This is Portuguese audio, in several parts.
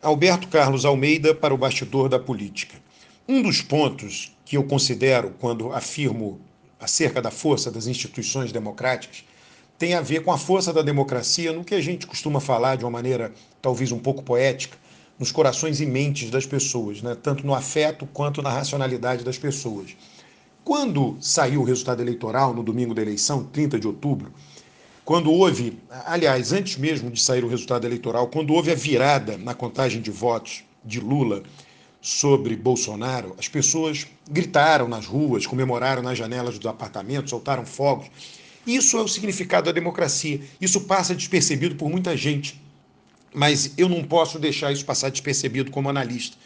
Alberto Carlos Almeida para o bastidor da política. Um dos pontos que eu considero quando afirmo acerca da força das instituições democráticas tem a ver com a força da democracia no que a gente costuma falar de uma maneira talvez um pouco poética, nos corações e mentes das pessoas, né? tanto no afeto quanto na racionalidade das pessoas. Quando saiu o resultado eleitoral no domingo da eleição, 30 de outubro, quando houve, aliás, antes mesmo de sair o resultado eleitoral, quando houve a virada na contagem de votos de Lula sobre Bolsonaro, as pessoas gritaram nas ruas, comemoraram nas janelas dos apartamentos, soltaram fogos. Isso é o significado da democracia. Isso passa despercebido por muita gente. Mas eu não posso deixar isso passar despercebido como analista.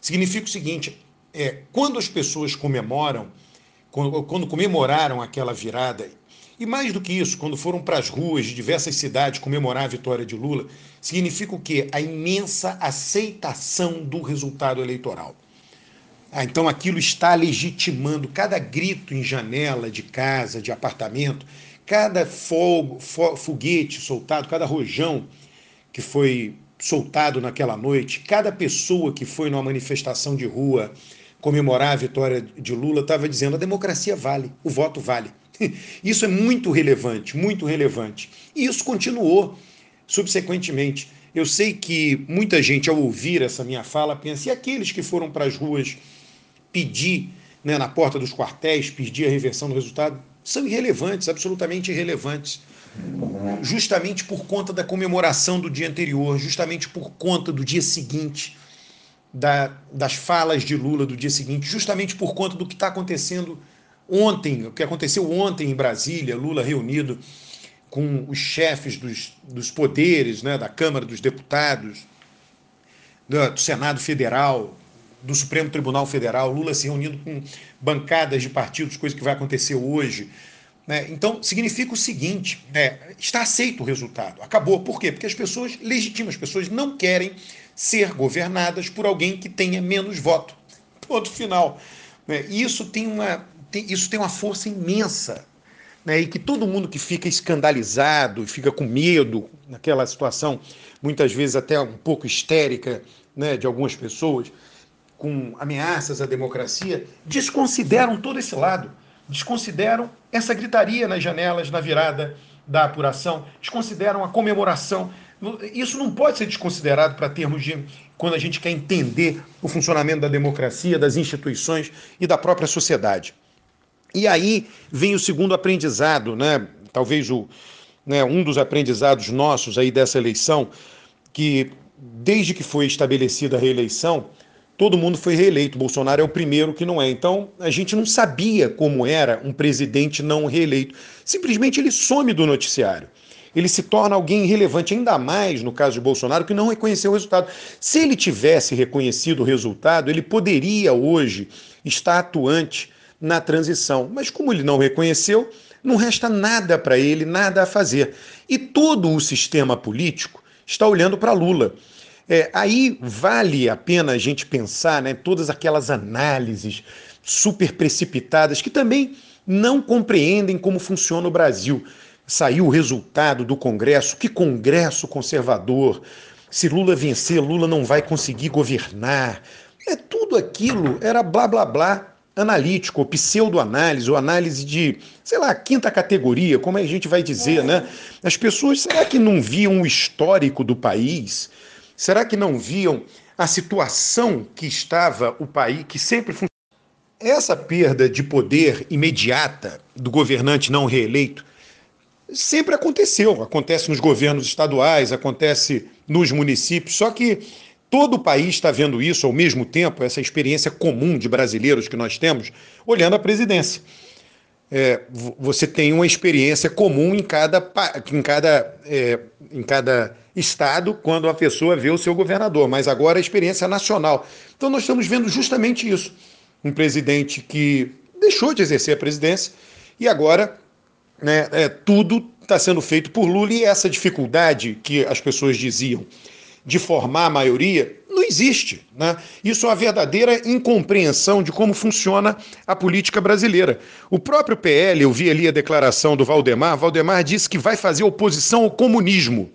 Significa o seguinte: é, quando as pessoas comemoram, quando, quando comemoraram aquela virada e mais do que isso, quando foram para as ruas de diversas cidades comemorar a vitória de Lula, significa o quê? A imensa aceitação do resultado eleitoral. Ah, então aquilo está legitimando cada grito em janela de casa, de apartamento, cada fogo, foguete soltado, cada rojão que foi soltado naquela noite, cada pessoa que foi numa manifestação de rua comemorar a vitória de Lula estava dizendo: a democracia vale, o voto vale. Isso é muito relevante, muito relevante. E isso continuou subsequentemente. Eu sei que muita gente, ao ouvir essa minha fala, pensa: e aqueles que foram para as ruas pedir, né, na porta dos quartéis, pedir a reversão do resultado? São irrelevantes, absolutamente irrelevantes. Justamente por conta da comemoração do dia anterior, justamente por conta do dia seguinte, da, das falas de Lula do dia seguinte, justamente por conta do que está acontecendo Ontem, o que aconteceu ontem em Brasília, Lula reunido com os chefes dos, dos poderes, né, da Câmara dos Deputados, do, do Senado Federal, do Supremo Tribunal Federal, Lula se reunindo com bancadas de partidos, coisa que vai acontecer hoje. Né? Então, significa o seguinte: né, está aceito o resultado. Acabou. Por quê? Porque as pessoas legitimam, as pessoas não querem ser governadas por alguém que tenha menos voto. Ponto final. Né? Isso tem uma, tem, isso tem uma força imensa. Né? E que todo mundo que fica escandalizado e fica com medo naquela situação, muitas vezes até um pouco histérica né, de algumas pessoas, com ameaças à democracia, desconsideram todo esse lado, desconsideram essa gritaria nas janelas na virada da apuração, desconsideram a comemoração. Isso não pode ser desconsiderado para termos de quando a gente quer entender o funcionamento da democracia, das instituições e da própria sociedade. E aí vem o segundo aprendizado, né? talvez o, né, um dos aprendizados nossos aí dessa eleição, que desde que foi estabelecida a reeleição, todo mundo foi reeleito. Bolsonaro é o primeiro que não é. Então, a gente não sabia como era um presidente não reeleito. Simplesmente ele some do noticiário. Ele se torna alguém irrelevante, ainda mais no caso de Bolsonaro, que não reconheceu o resultado. Se ele tivesse reconhecido o resultado, ele poderia hoje estar atuante na transição. Mas como ele não reconheceu, não resta nada para ele, nada a fazer. E todo o sistema político está olhando para Lula. É, aí vale a pena a gente pensar, né, todas aquelas análises super precipitadas que também não compreendem como funciona o Brasil. Saiu o resultado do Congresso, que Congresso conservador. Se Lula vencer, Lula não vai conseguir governar. É tudo aquilo, era blá blá blá analítico, ou pseudoanálise, ou análise de, sei lá, quinta categoria, como a gente vai dizer, né? As pessoas, será que não viam o histórico do país? Será que não viam a situação que estava o país, que sempre funcionou? Essa perda de poder imediata do governante não reeleito sempre aconteceu. Acontece nos governos estaduais, acontece nos municípios, só que Todo o país está vendo isso ao mesmo tempo, essa experiência comum de brasileiros que nós temos, olhando a presidência. É, você tem uma experiência comum em cada, em, cada, é, em cada estado quando a pessoa vê o seu governador, mas agora a experiência nacional. Então nós estamos vendo justamente isso. Um presidente que deixou de exercer a presidência e agora né, é, tudo está sendo feito por Lula e essa dificuldade que as pessoas diziam de formar a maioria, existe. Né? Isso é uma verdadeira incompreensão de como funciona a política brasileira. O próprio PL, eu vi ali a declaração do Valdemar, Valdemar disse que vai fazer oposição ao comunismo.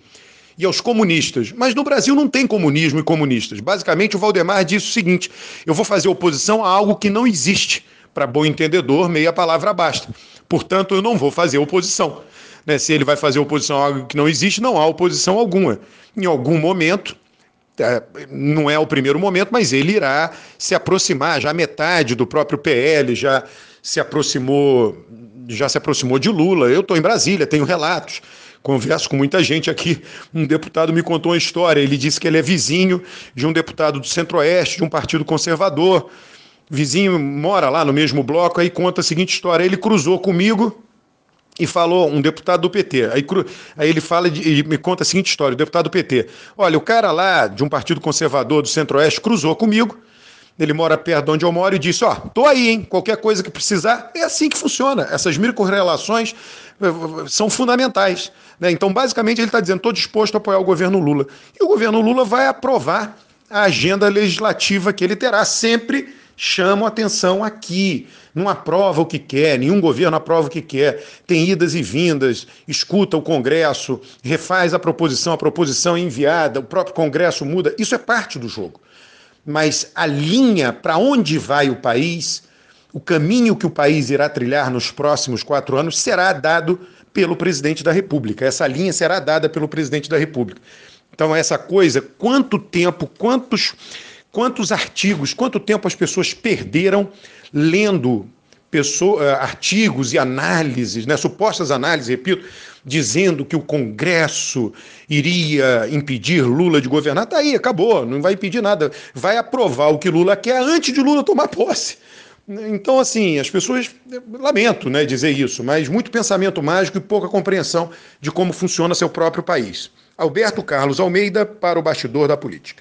e aos comunistas. Mas no Brasil não tem comunismo e comunistas. Basicamente, o Valdemar disse o seguinte: eu vou fazer oposição a algo que não existe. Para bom entendedor, meia palavra basta. Portanto, eu não vou fazer oposição. Né? Se ele vai fazer oposição a algo que não existe, não há oposição alguma. Em algum momento, não é o primeiro momento, mas ele irá se aproximar, já metade do próprio PL já se aproximou, já se aproximou de Lula. Eu estou em Brasília, tenho relatos. Converso com muita gente aqui. Um deputado me contou uma história. Ele disse que ele é vizinho de um deputado do Centro-Oeste, de um partido conservador. Vizinho mora lá no mesmo bloco, aí conta a seguinte história. Ele cruzou comigo e falou, um deputado do PT. Aí, aí ele fala e me conta a seguinte história: o deputado do PT. Olha, o cara lá de um partido conservador do Centro-Oeste cruzou comigo. Ele mora perto de onde eu moro e disse: Ó, oh, tô aí, hein? Qualquer coisa que precisar. É assim que funciona. Essas micro-relações eh, são fundamentais. Né? Então, basicamente, ele está dizendo: estou disposto a apoiar o governo Lula. E o governo Lula vai aprovar a agenda legislativa que ele terá sempre chamam atenção aqui. Não aprova o que quer, nenhum governo aprova o que quer. Tem idas e vindas, escuta o Congresso, refaz a proposição, a proposição é enviada, o próprio Congresso muda. Isso é parte do jogo. Mas a linha para onde vai o país, o caminho que o país irá trilhar nos próximos quatro anos, será dado pelo presidente da República. Essa linha será dada pelo presidente da República. Então, essa coisa, quanto tempo, quantos Quantos artigos, quanto tempo as pessoas perderam lendo pessoa, eh, artigos e análises, né, supostas análises, repito, dizendo que o Congresso iria impedir Lula de governar. Tá aí, acabou, não vai impedir nada. Vai aprovar o que Lula quer antes de Lula tomar posse. Então, assim, as pessoas, lamento né, dizer isso, mas muito pensamento mágico e pouca compreensão de como funciona seu próprio país. Alberto Carlos Almeida para o bastidor da política.